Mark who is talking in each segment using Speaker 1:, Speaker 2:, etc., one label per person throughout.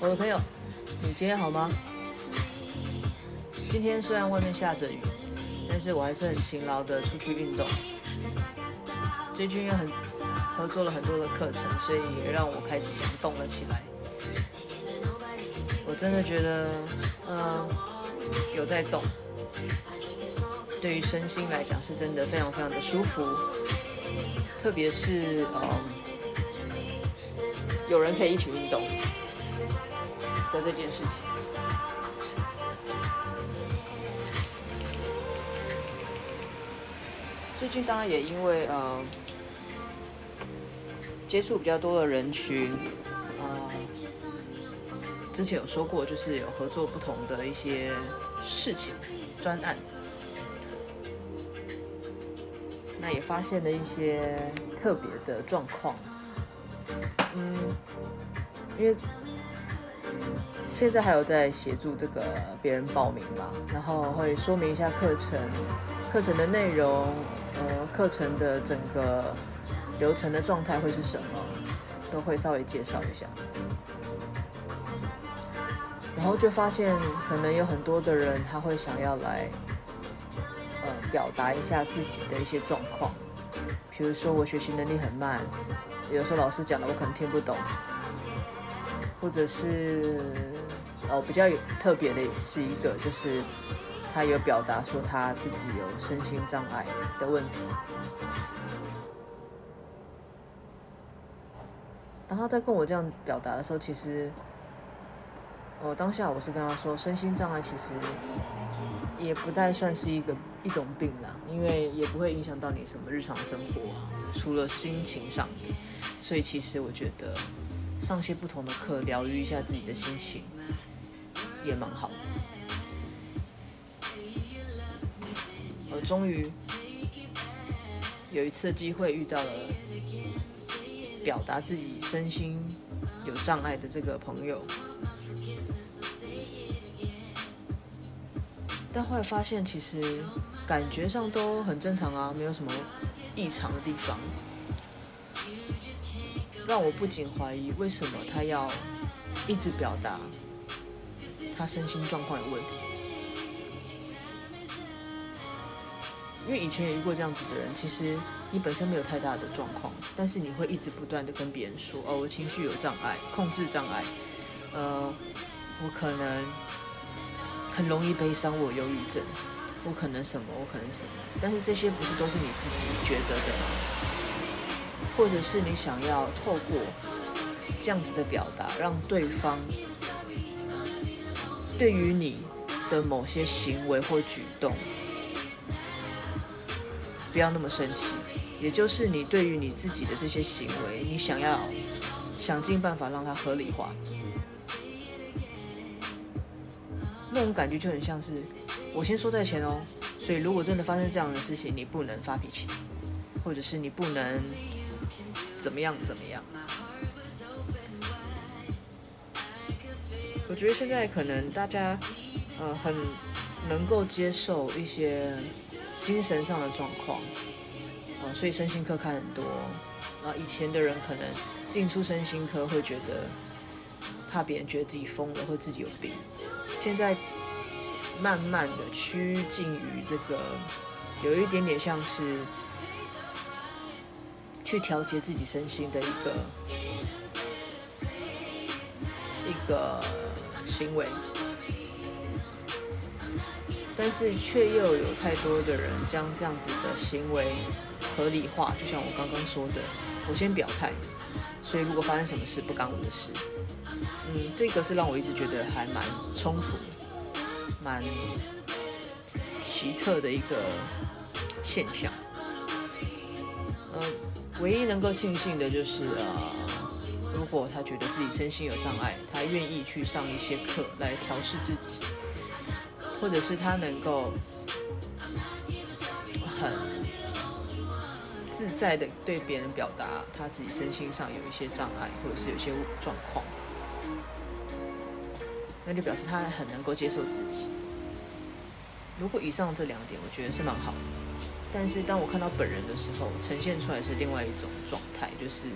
Speaker 1: 我的朋友，你今天好吗？今天虽然外面下着雨，但是我还是很勤劳的出去运动。最近又很合作了很多的课程，所以也让我开始想动了起来。我真的觉得，嗯、有在动，对于身心来讲是真的非常非常的舒服。特别是，嗯、呃，有人可以一起运动的这件事情。最近当然也因为，呃，接触比较多的人群，呃，之前有说过，就是有合作不同的一些事情、专案，那也发现了一些特别的状况，嗯，因为现在还有在协助这个别人报名嘛，然后会说明一下课程。课程的内容，呃，课程的整个流程的状态会是什么，都会稍微介绍一下。然后就发现，可能有很多的人他会想要来，呃，表达一下自己的一些状况。比如说，我学习能力很慢，有时候老师讲的我可能听不懂，或者是，哦，比较有特别的是一个就是。他有表达说他自己有身心障碍的问题。当他在跟我这样表达的时候，其实，我当下我是跟他说，身心障碍其实也不太算是一个一种病啦，因为也不会影响到你什么日常生活，除了心情上。所以其实我觉得上些不同的课，疗愈一下自己的心情，也蛮好。我终于有一次机会遇到了表达自己身心有障碍的这个朋友，但后来发现其实感觉上都很正常啊，没有什么异常的地方，让我不禁怀疑为什么他要一直表达他身心状况有问题。因为以前也遇过这样子的人，其实你本身没有太大的状况，但是你会一直不断的跟别人说：“哦，我情绪有障碍，控制障碍，呃，我可能很容易悲伤，我忧郁症，我可能什么，我可能什么。”但是这些不是都是你自己觉得的吗？或者是你想要透过这样子的表达，让对方对于你的某些行为或举动。不要那么生气，也就是你对于你自己的这些行为，你想要想尽办法让它合理化，那种感觉就很像是我先说在前哦，所以如果真的发生这样的事情，你不能发脾气，或者是你不能怎么样怎么样。我觉得现在可能大家呃很能够接受一些。精神上的状况，啊，所以身心科看很多，啊以前的人可能进出身心科会觉得怕别人觉得自己疯了或自己有病，现在慢慢的趋近于这个，有一点点像是去调节自己身心的一个一个行为。但是却又有太多的人将这样子的行为合理化，就像我刚刚说的，我先表态，所以如果发生什么事不干我的事，嗯，这个是让我一直觉得还蛮冲突、蛮奇特的一个现象。呃，唯一能够庆幸的就是啊，如果他觉得自己身心有障碍，他愿意去上一些课来调试自己。或者是他能够很自在的对别人表达他自己身心上有一些障碍，或者是有些状况，那就表示他很能够接受自己。如果以上这两点，我觉得是蛮好的。但是当我看到本人的时候，呈现出来是另外一种状态，就是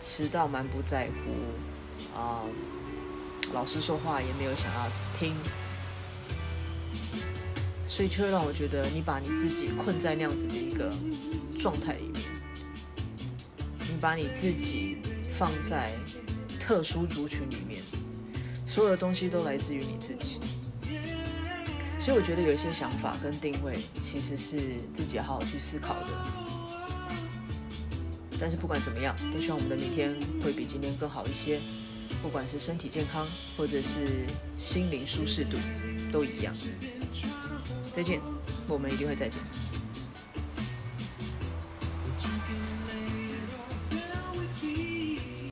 Speaker 1: 迟到蛮不在乎啊、老师说话也没有想要听，所以就会让我觉得你把你自己困在那样子的一个状态里面，你把你自己放在特殊族群里面，所有的东西都来自于你自己。所以我觉得有一些想法跟定位其实是自己要好好去思考的。但是不管怎么样，都希望我们的明天会比今天更好一些。不管是身体健康，或者是心灵舒适度，都一样。再见，我们一定会再见。